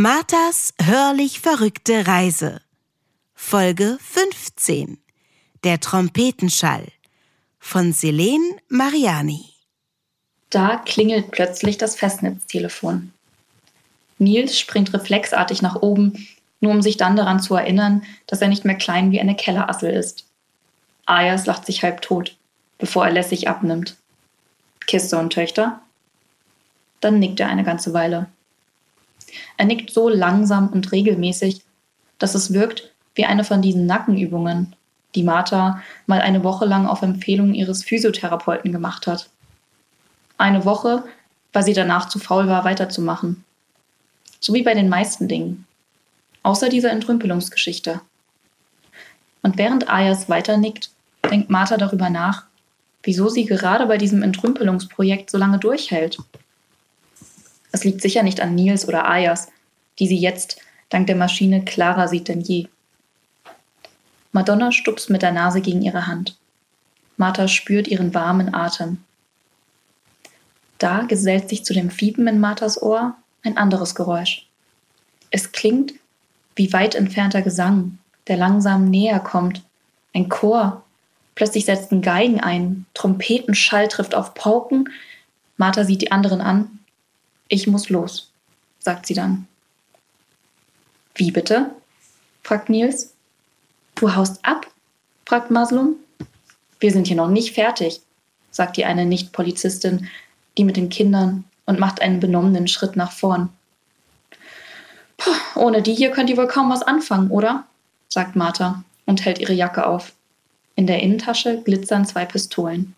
Marthas hörlich verrückte Reise. Folge 15. Der Trompetenschall von Selene Mariani. Da klingelt plötzlich das Festnetztelefon. Nils springt reflexartig nach oben, nur um sich dann daran zu erinnern, dass er nicht mehr klein wie eine Kellerassel ist. Ayas lacht sich halb tot, bevor er lässig abnimmt. Kiste und Töchter? Dann nickt er eine ganze Weile. Er nickt so langsam und regelmäßig, dass es wirkt wie eine von diesen Nackenübungen, die Martha mal eine Woche lang auf Empfehlung ihres Physiotherapeuten gemacht hat. Eine Woche, weil sie danach zu faul war, weiterzumachen. So wie bei den meisten Dingen. Außer dieser Entrümpelungsgeschichte. Und während Ayas weiter nickt, denkt Martha darüber nach, wieso sie gerade bei diesem Entrümpelungsprojekt so lange durchhält. Es liegt sicher nicht an Nils oder Ayas, die sie jetzt dank der Maschine klarer sieht denn je. Madonna stupst mit der Nase gegen ihre Hand. Martha spürt ihren warmen Atem. Da gesellt sich zu dem Fiepen in Marthas Ohr ein anderes Geräusch. Es klingt wie weit entfernter Gesang, der langsam näher kommt. Ein Chor. Plötzlich setzen Geigen ein. Trompetenschall trifft auf Pauken. Martha sieht die anderen an ich muss los, sagt sie dann. Wie bitte? fragt Nils. Du haust ab? fragt Maslum. Wir sind hier noch nicht fertig, sagt die eine Nicht-Polizistin, die mit den Kindern und macht einen benommenen Schritt nach vorn. Puh, ohne die hier könnt ihr wohl kaum was anfangen, oder? sagt Martha und hält ihre Jacke auf. In der Innentasche glitzern zwei Pistolen.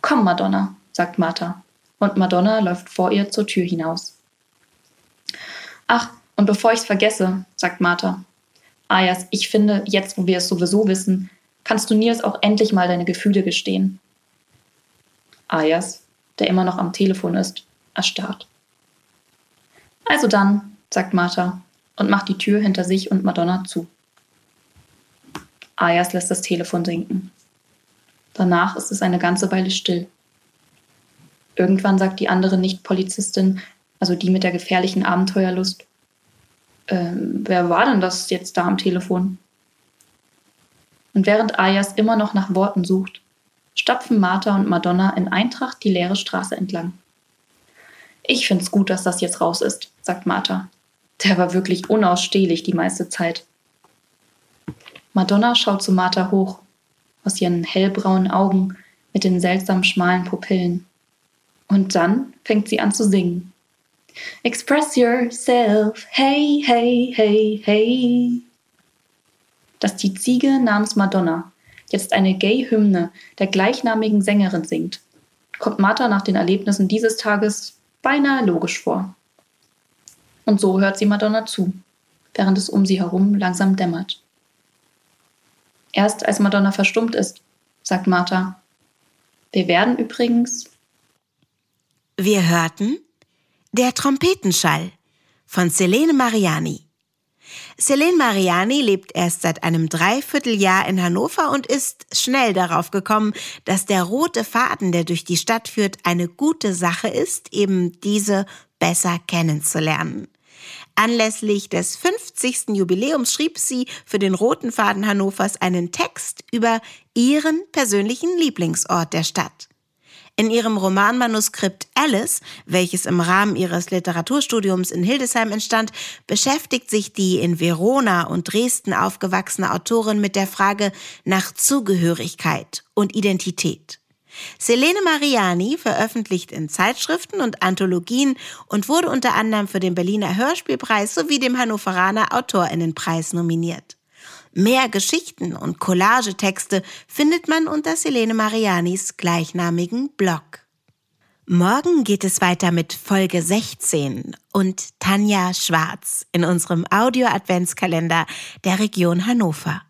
Komm, Madonna, sagt Martha und Madonna läuft vor ihr zur Tür hinaus. Ach, und bevor ich's vergesse, sagt Martha. Ayas, ich finde, jetzt wo wir es sowieso wissen, kannst du Nils auch endlich mal deine Gefühle gestehen. Ayas, der immer noch am Telefon ist, erstarrt. Also dann, sagt Martha und macht die Tür hinter sich und Madonna zu. Ayas lässt das Telefon sinken. Danach ist es eine ganze Weile still. Irgendwann sagt die andere Nicht-Polizistin, also die mit der gefährlichen Abenteuerlust, ähm, wer war denn das jetzt da am Telefon? Und während Ayas immer noch nach Worten sucht, stapfen Martha und Madonna in Eintracht die leere Straße entlang. Ich find's gut, dass das jetzt raus ist, sagt Martha. Der war wirklich unausstehlich die meiste Zeit. Madonna schaut zu Martha hoch, aus ihren hellbraunen Augen mit den seltsam schmalen Pupillen. Und dann fängt sie an zu singen. Express yourself, hey, hey, hey, hey. Dass die Ziege namens Madonna jetzt eine Gay-Hymne der gleichnamigen Sängerin singt, kommt Martha nach den Erlebnissen dieses Tages beinahe logisch vor. Und so hört sie Madonna zu, während es um sie herum langsam dämmert. Erst als Madonna verstummt ist, sagt Martha, wir werden übrigens wir hörten Der Trompetenschall von Selene Mariani. Selene Mariani lebt erst seit einem Dreivierteljahr in Hannover und ist schnell darauf gekommen, dass der rote Faden, der durch die Stadt führt, eine gute Sache ist, eben diese besser kennenzulernen. Anlässlich des 50. Jubiläums schrieb sie für den Roten Faden Hannovers einen Text über ihren persönlichen Lieblingsort der Stadt. In ihrem Romanmanuskript Alice, welches im Rahmen ihres Literaturstudiums in Hildesheim entstand, beschäftigt sich die in Verona und Dresden aufgewachsene Autorin mit der Frage nach Zugehörigkeit und Identität. Selene Mariani veröffentlicht in Zeitschriften und Anthologien und wurde unter anderem für den Berliner Hörspielpreis sowie dem Hannoveraner Autorinnenpreis nominiert. Mehr Geschichten und Collagetexte findet man unter Selene Marianis gleichnamigen Blog. Morgen geht es weiter mit Folge 16 und Tanja Schwarz in unserem Audio-Adventskalender der Region Hannover.